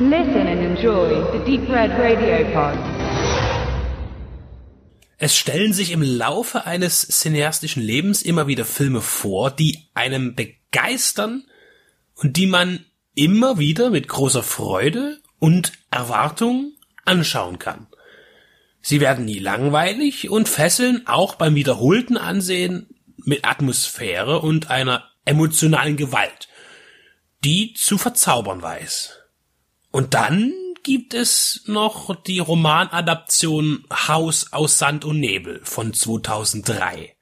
Listen and enjoy the Deep Red Radio Pod. Es stellen sich im Laufe eines cineastischen Lebens immer wieder Filme vor, die einem begeistern und die man immer wieder mit großer Freude und Erwartung anschauen kann. Sie werden nie langweilig und fesseln auch beim wiederholten Ansehen mit Atmosphäre und einer emotionalen Gewalt, die zu verzaubern weiß. Und dann gibt es noch die Romanadaption Haus aus Sand und Nebel von 2003,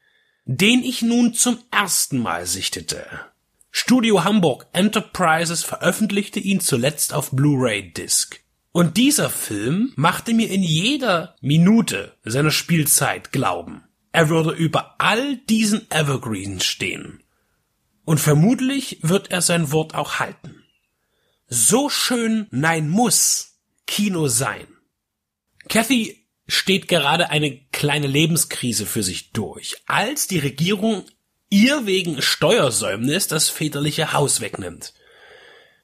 den ich nun zum ersten Mal sichtete. Studio Hamburg Enterprises veröffentlichte ihn zuletzt auf Blu-ray Disc. Und dieser Film machte mir in jeder Minute seiner Spielzeit glauben. Er würde über all diesen Evergreens stehen. Und vermutlich wird er sein Wort auch halten. So schön, nein muss Kino sein. Kathy steht gerade eine kleine Lebenskrise für sich durch, als die Regierung ihr wegen Steuersäumnis das väterliche Haus wegnimmt.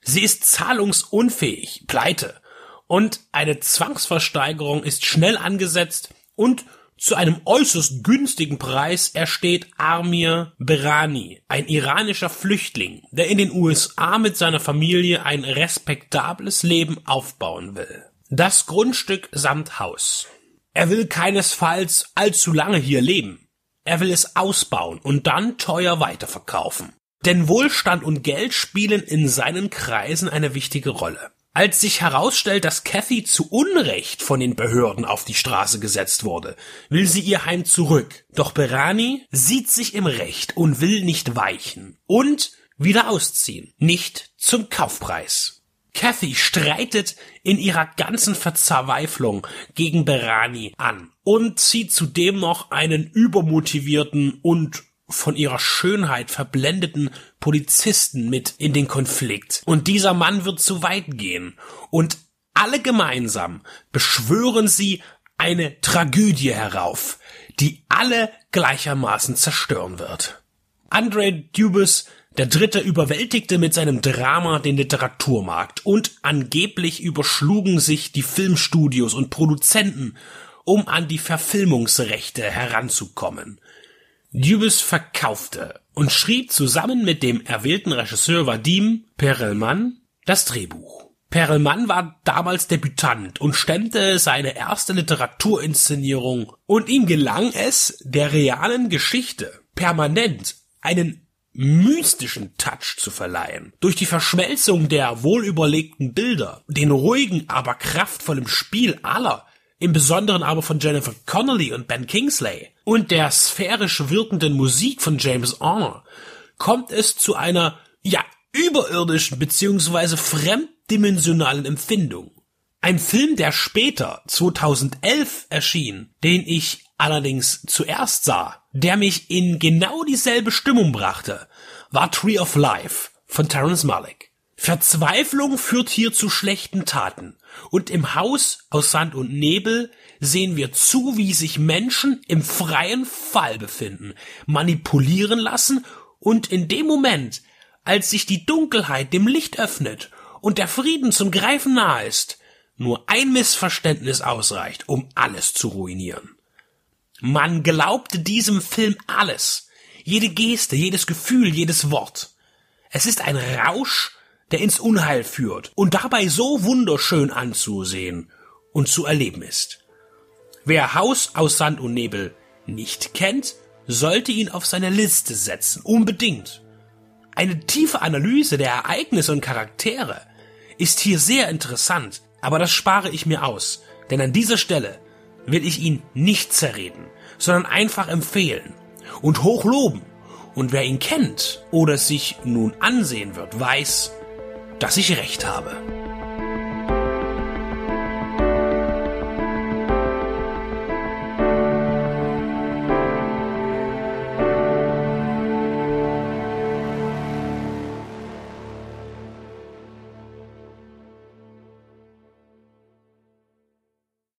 Sie ist zahlungsunfähig, pleite und eine Zwangsversteigerung ist schnell angesetzt und zu einem äußerst günstigen Preis ersteht Armir Berani, ein iranischer Flüchtling, der in den USA mit seiner Familie ein respektables Leben aufbauen will. Das Grundstück samt Haus. Er will keinesfalls allzu lange hier leben. Er will es ausbauen und dann teuer weiterverkaufen. Denn Wohlstand und Geld spielen in seinen Kreisen eine wichtige Rolle. Als sich herausstellt, dass Kathy zu Unrecht von den Behörden auf die Straße gesetzt wurde, will sie ihr Heim zurück. Doch Berani sieht sich im Recht und will nicht weichen und wieder ausziehen. Nicht zum Kaufpreis. Kathy streitet in ihrer ganzen Verzweiflung gegen Berani an und zieht zudem noch einen übermotivierten und von ihrer Schönheit verblendeten Polizisten mit in den Konflikt. Und dieser Mann wird zu weit gehen. Und alle gemeinsam beschwören sie eine Tragödie herauf, die alle gleichermaßen zerstören wird. Andre Dubus der Dritte überwältigte mit seinem Drama den Literaturmarkt und angeblich überschlugen sich die Filmstudios und Produzenten, um an die Verfilmungsrechte heranzukommen. Dubus verkaufte und schrieb zusammen mit dem erwählten Regisseur Vadim Perelman das Drehbuch. Perelman war damals Debütant und stemmte seine erste Literaturinszenierung und ihm gelang es, der realen Geschichte permanent einen mystischen Touch zu verleihen. Durch die Verschmelzung der wohlüberlegten Bilder, den ruhigen, aber kraftvollen Spiel aller, im Besonderen aber von Jennifer Connelly und Ben Kingsley und der sphärisch wirkenden Musik von James Horner kommt es zu einer, ja, überirdischen bzw. fremddimensionalen Empfindung. Ein Film, der später, 2011, erschien, den ich allerdings zuerst sah, der mich in genau dieselbe Stimmung brachte, war Tree of Life von Terence Malick. Verzweiflung führt hier zu schlechten Taten. Und im Haus aus Sand und Nebel sehen wir zu, wie sich Menschen im freien Fall befinden, manipulieren lassen und in dem Moment, als sich die Dunkelheit dem Licht öffnet und der Frieden zum Greifen nahe ist, nur ein Missverständnis ausreicht, um alles zu ruinieren. Man glaubte diesem Film alles, jede Geste, jedes Gefühl, jedes Wort. Es ist ein Rausch, der ins Unheil führt und dabei so wunderschön anzusehen und zu erleben ist. Wer Haus aus Sand und Nebel nicht kennt, sollte ihn auf seine Liste setzen, unbedingt. Eine tiefe Analyse der Ereignisse und Charaktere ist hier sehr interessant, aber das spare ich mir aus, denn an dieser Stelle will ich ihn nicht zerreden, sondern einfach empfehlen und hochloben. Und wer ihn kennt oder sich nun ansehen wird, weiß, dass ich recht habe.